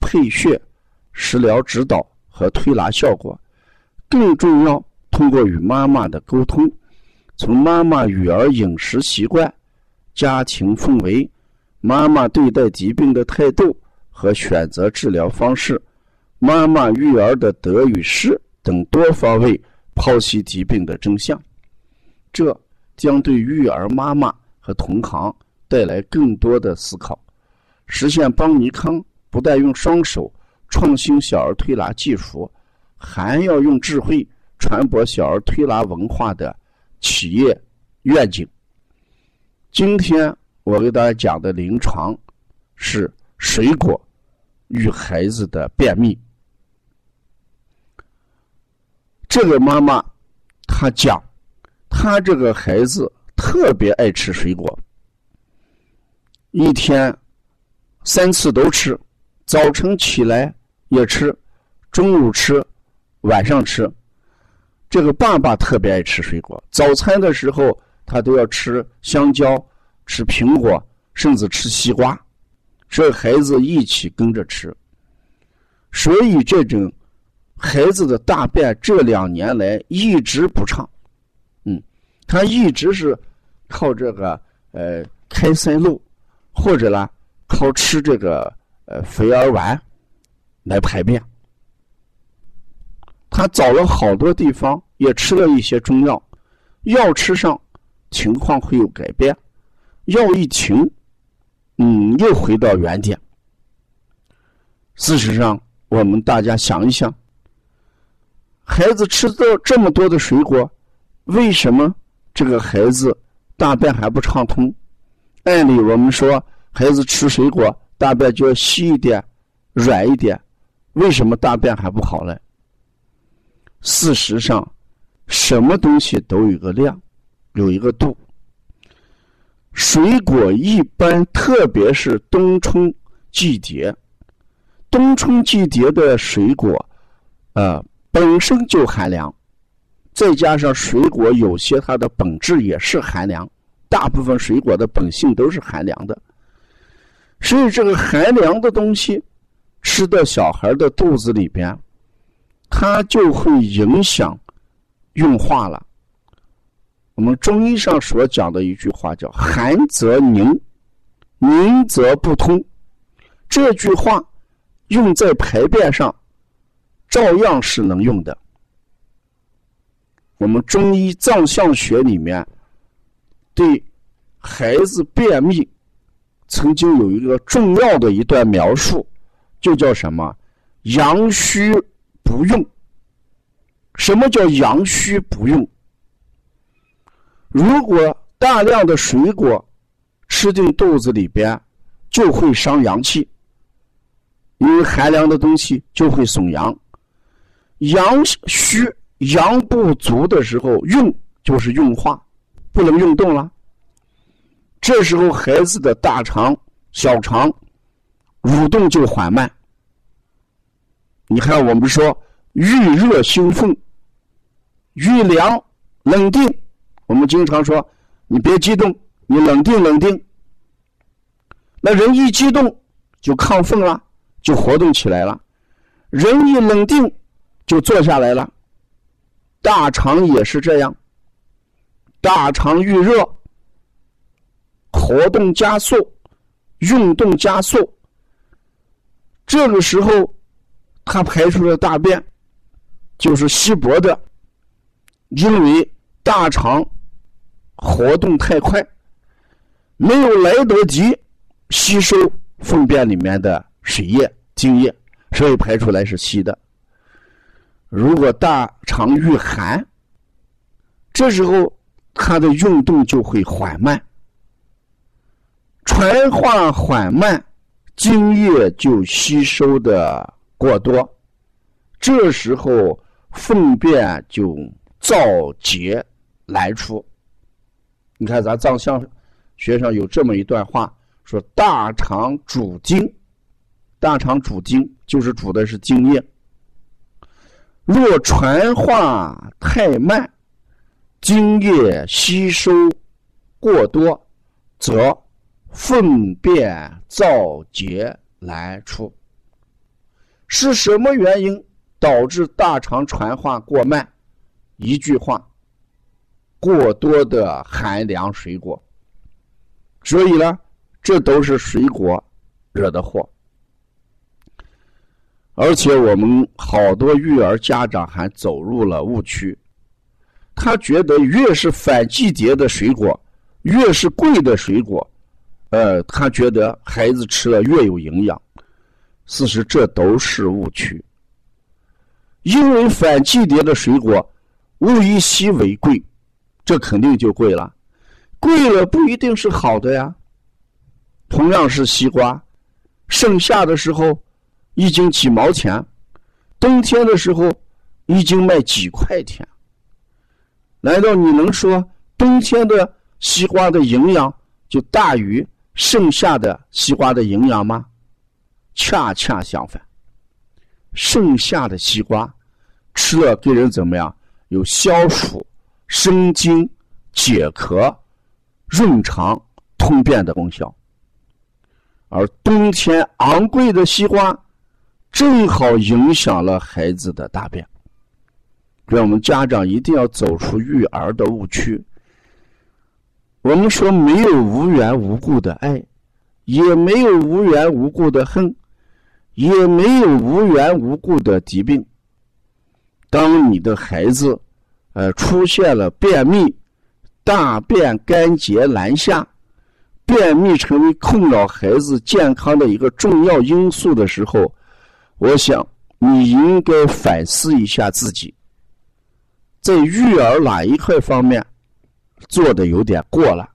配穴、食疗指导和推拿效果，更重要，通过与妈妈的沟通，从妈妈育儿饮食习惯、家庭氛围、妈妈对待疾病的态度和选择治疗方式、妈妈育儿的得与失等多方位剖析疾病的真相，这将对育儿妈妈和同行带来更多的思考，实现邦尼康。不但用双手创新小儿推拿技术，还要用智慧传播小儿推拿文化的企业愿景。今天我给大家讲的临床是水果与孩子的便秘。这个妈妈她讲，她这个孩子特别爱吃水果，一天三次都吃。早晨起来也吃，中午吃，晚上吃。这个爸爸特别爱吃水果，早餐的时候他都要吃香蕉、吃苹果，甚至吃西瓜，这孩子一起跟着吃。所以这种孩子的大便这两年来一直不畅，嗯，他一直是靠这个呃开塞露，或者呢靠吃这个。呃，肥儿丸来排便，他找了好多地方，也吃了一些中药，药吃上情况会有改变，药一停，嗯，又回到原点。事实上，我们大家想一想，孩子吃到这么多的水果，为什么这个孩子大便还不畅通？按理我们说，孩子吃水果。大便就要稀一点、软一点，为什么大便还不好呢？事实上，什么东西都有个量，有一个度。水果一般，特别是冬春季节，冬春季节的水果，呃，本身就寒凉，再加上水果有些它的本质也是寒凉，大部分水果的本性都是寒凉的。所以，这个寒凉的东西吃到小孩的肚子里边，它就会影响运化了。我们中医上所讲的一句话叫“寒则凝，凝则不通”。这句话用在排便上，照样是能用的。我们中医藏象学里面对孩子便秘。曾经有一个重要的一段描述，就叫什么“阳虚不用”。什么叫阳虚不用？如果大量的水果吃进肚子里边，就会伤阳气，因为寒凉的东西就会损阳。阳虚、阳不足的时候，用就是运化，不能运动了。这时候，孩子的大肠、小肠蠕动就缓慢。你看，我们说遇热兴奋，遇凉冷定。我们经常说，你别激动，你冷静冷静。那人一激动就亢奋了，就活动起来了；人一冷静就坐下来了。大肠也是这样，大肠遇热。活动加速，运动加速。这个时候，他排出的大便就是稀薄的，因为大肠活动太快，没有来得及吸收粪便里面的水液、精液，所以排出来是稀的。如果大肠遇寒，这时候它的运动就会缓慢。传化缓慢，精液就吸收的过多，这时候粪便就燥结来出。你看，咱藏象学上有这么一段话，说大肠主精，大肠主精就是主的是精液。若传化太慢，精液吸收过多，则粪便燥结来出。是什么原因导致大肠传化过慢？一句话。过多的寒凉水果，所以呢，这都是水果惹的祸。而且我们好多育儿家长还走入了误区，他觉得越是反季节的水果，越是贵的水果，呃，他觉得孩子吃了越有营养。事实这都是误区，因为反季节的水果物以稀为贵。这肯定就贵了，贵了不一定是好的呀。同样是西瓜，盛夏的时候一斤几毛钱，冬天的时候一斤卖几块钱。难道你能说冬天的西瓜的营养就大于盛夏的西瓜的营养吗？恰恰相反，盛夏的西瓜吃了对人怎么样？有消暑。生津、解渴、润肠、通便的功效，而冬天昂贵的西瓜，正好影响了孩子的大便。所以我们家长一定要走出育儿的误区。我们说没有无缘无故的爱，也没有无缘无故的恨，也没有无缘无故的疾病。当你的孩子，呃，出现了便秘、大便干结难下，便秘成为困扰孩子健康的一个重要因素的时候，我想你应该反思一下自己，在育儿哪一块方面做的有点过了。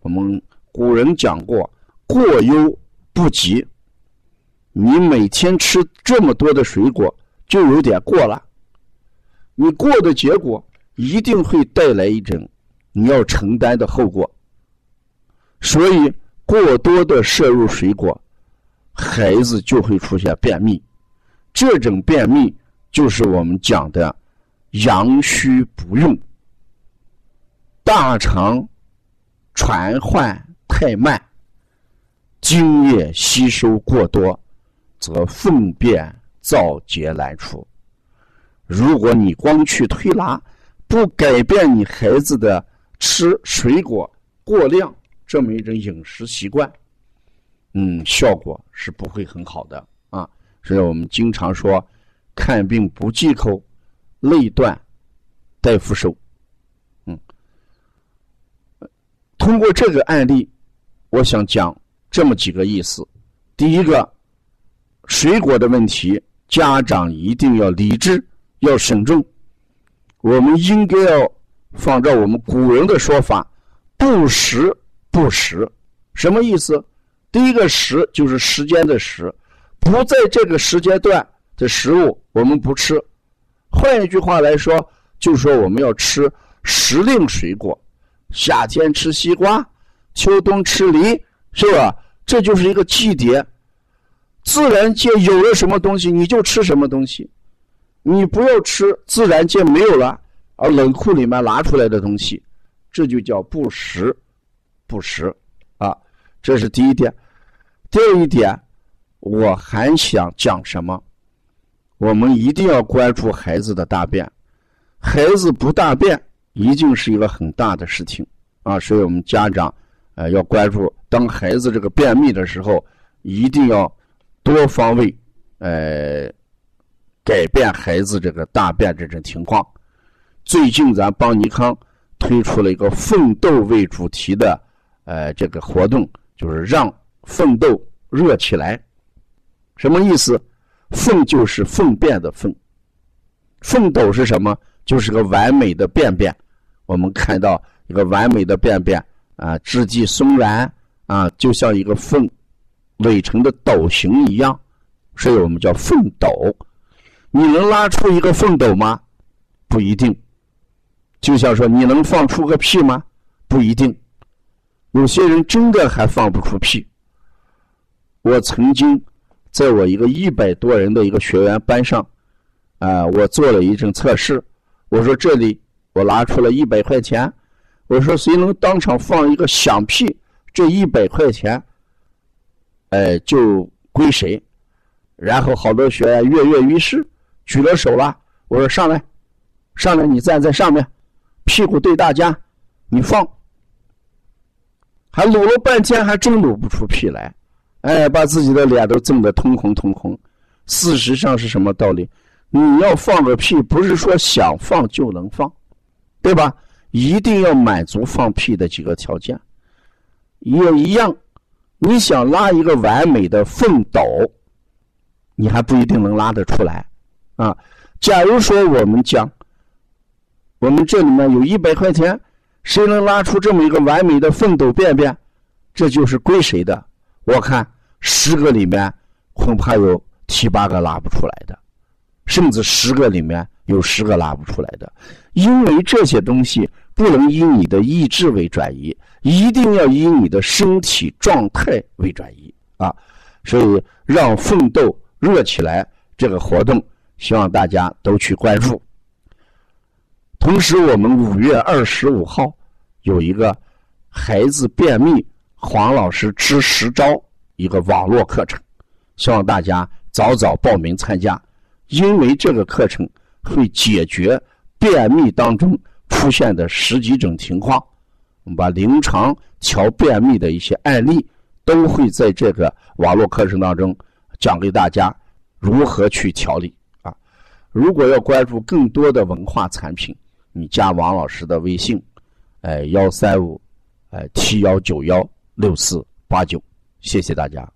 我们古人讲过“过犹不及”，你每天吃这么多的水果，就有点过了。你过的结果一定会带来一种你要承担的后果，所以过多的摄入水果，孩子就会出现便秘。这种便秘就是我们讲的阳虚不用，大肠传换太慢，津液吸收过多，则粪便燥结难出。如果你光去推拿，不改变你孩子的吃水果过量这么一种饮食习惯，嗯，效果是不会很好的啊。所以我们经常说，看病不忌口，累断大夫手。嗯，通过这个案例，我想讲这么几个意思：第一个，水果的问题，家长一定要理智。要慎重，我们应该要仿照我们古人的说法，不时不食，什么意思？第一个时就是时间的时，不在这个时间段的食物我们不吃。换一句话来说，就说我们要吃时令水果，夏天吃西瓜，秋冬吃梨，是吧？这就是一个季节，自然界有了什么东西，你就吃什么东西。你不要吃自然界没有了，而冷库里面拿出来的东西，这就叫不食，不食，啊，这是第一点。第二一点，我还想讲什么？我们一定要关注孩子的大便，孩子不大便一定是一个很大的事情啊，所以我们家长呃要关注，当孩子这个便秘的时候，一定要多方位，呃。改变孩子这个大便这种情况，最近咱邦尼康推出了一个奋斗为主题的呃这个活动，就是让奋斗热起来。什么意思？粪就是粪便的粪，奋斗是什么？就是个完美的便便。我们看到一个完美的便便啊，质地松软啊，就像一个粪垒成的斗形一样，所以我们叫粪斗。你能拉出一个粪斗吗？不一定。就像说，你能放出个屁吗？不一定。有些人真的还放不出屁。我曾经在我一个一百多人的一个学员班上，啊，我做了一阵测试。我说这里我拿出了一百块钱，我说谁能当场放一个响屁，这一百块钱，哎，就归谁。然后好多学员跃跃欲试，举了手了。我说上来，上来，你站在上面，屁股对大家，你放。还撸了半天，还真撸不出屁来，哎，把自己的脸都挣得通红通红。事实上是什么道理？你要放个屁，不是说想放就能放，对吧？一定要满足放屁的几个条件。也一样，你想拉一个完美的粪斗，你还不一定能拉得出来啊。假如说我们讲，我们这里面有一百块钱。谁能拉出这么一个完美的粪斗便便，这就是归谁的。我看十个里面恐怕有七八个拉不出来的，甚至十个里面有十个拉不出来的。因为这些东西不能以你的意志为转移，一定要以你的身体状态为转移啊！所以让奋斗热起来这个活动，希望大家都去关注。同时，我们五月二十五号有一个孩子便秘，黄老师支十招一个网络课程，希望大家早早报名参加，因为这个课程会解决便秘当中出现的十几种情况，我们把临床调便秘的一些案例都会在这个网络课程当中讲给大家如何去调理啊。如果要关注更多的文化产品。你加王老师的微信，哎，幺三五，哎，七幺九幺六四八九，谢谢大家。